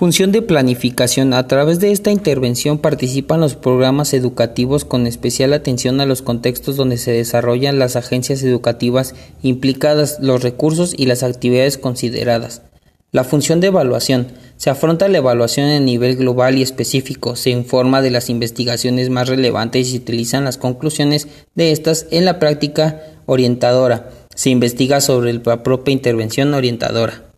Función de planificación. A través de esta intervención participan los programas educativos con especial atención a los contextos donde se desarrollan las agencias educativas implicadas, los recursos y las actividades consideradas. La función de evaluación. Se afronta la evaluación a nivel global y específico, se informa de las investigaciones más relevantes y se utilizan las conclusiones de estas en la práctica orientadora. Se investiga sobre la propia intervención orientadora.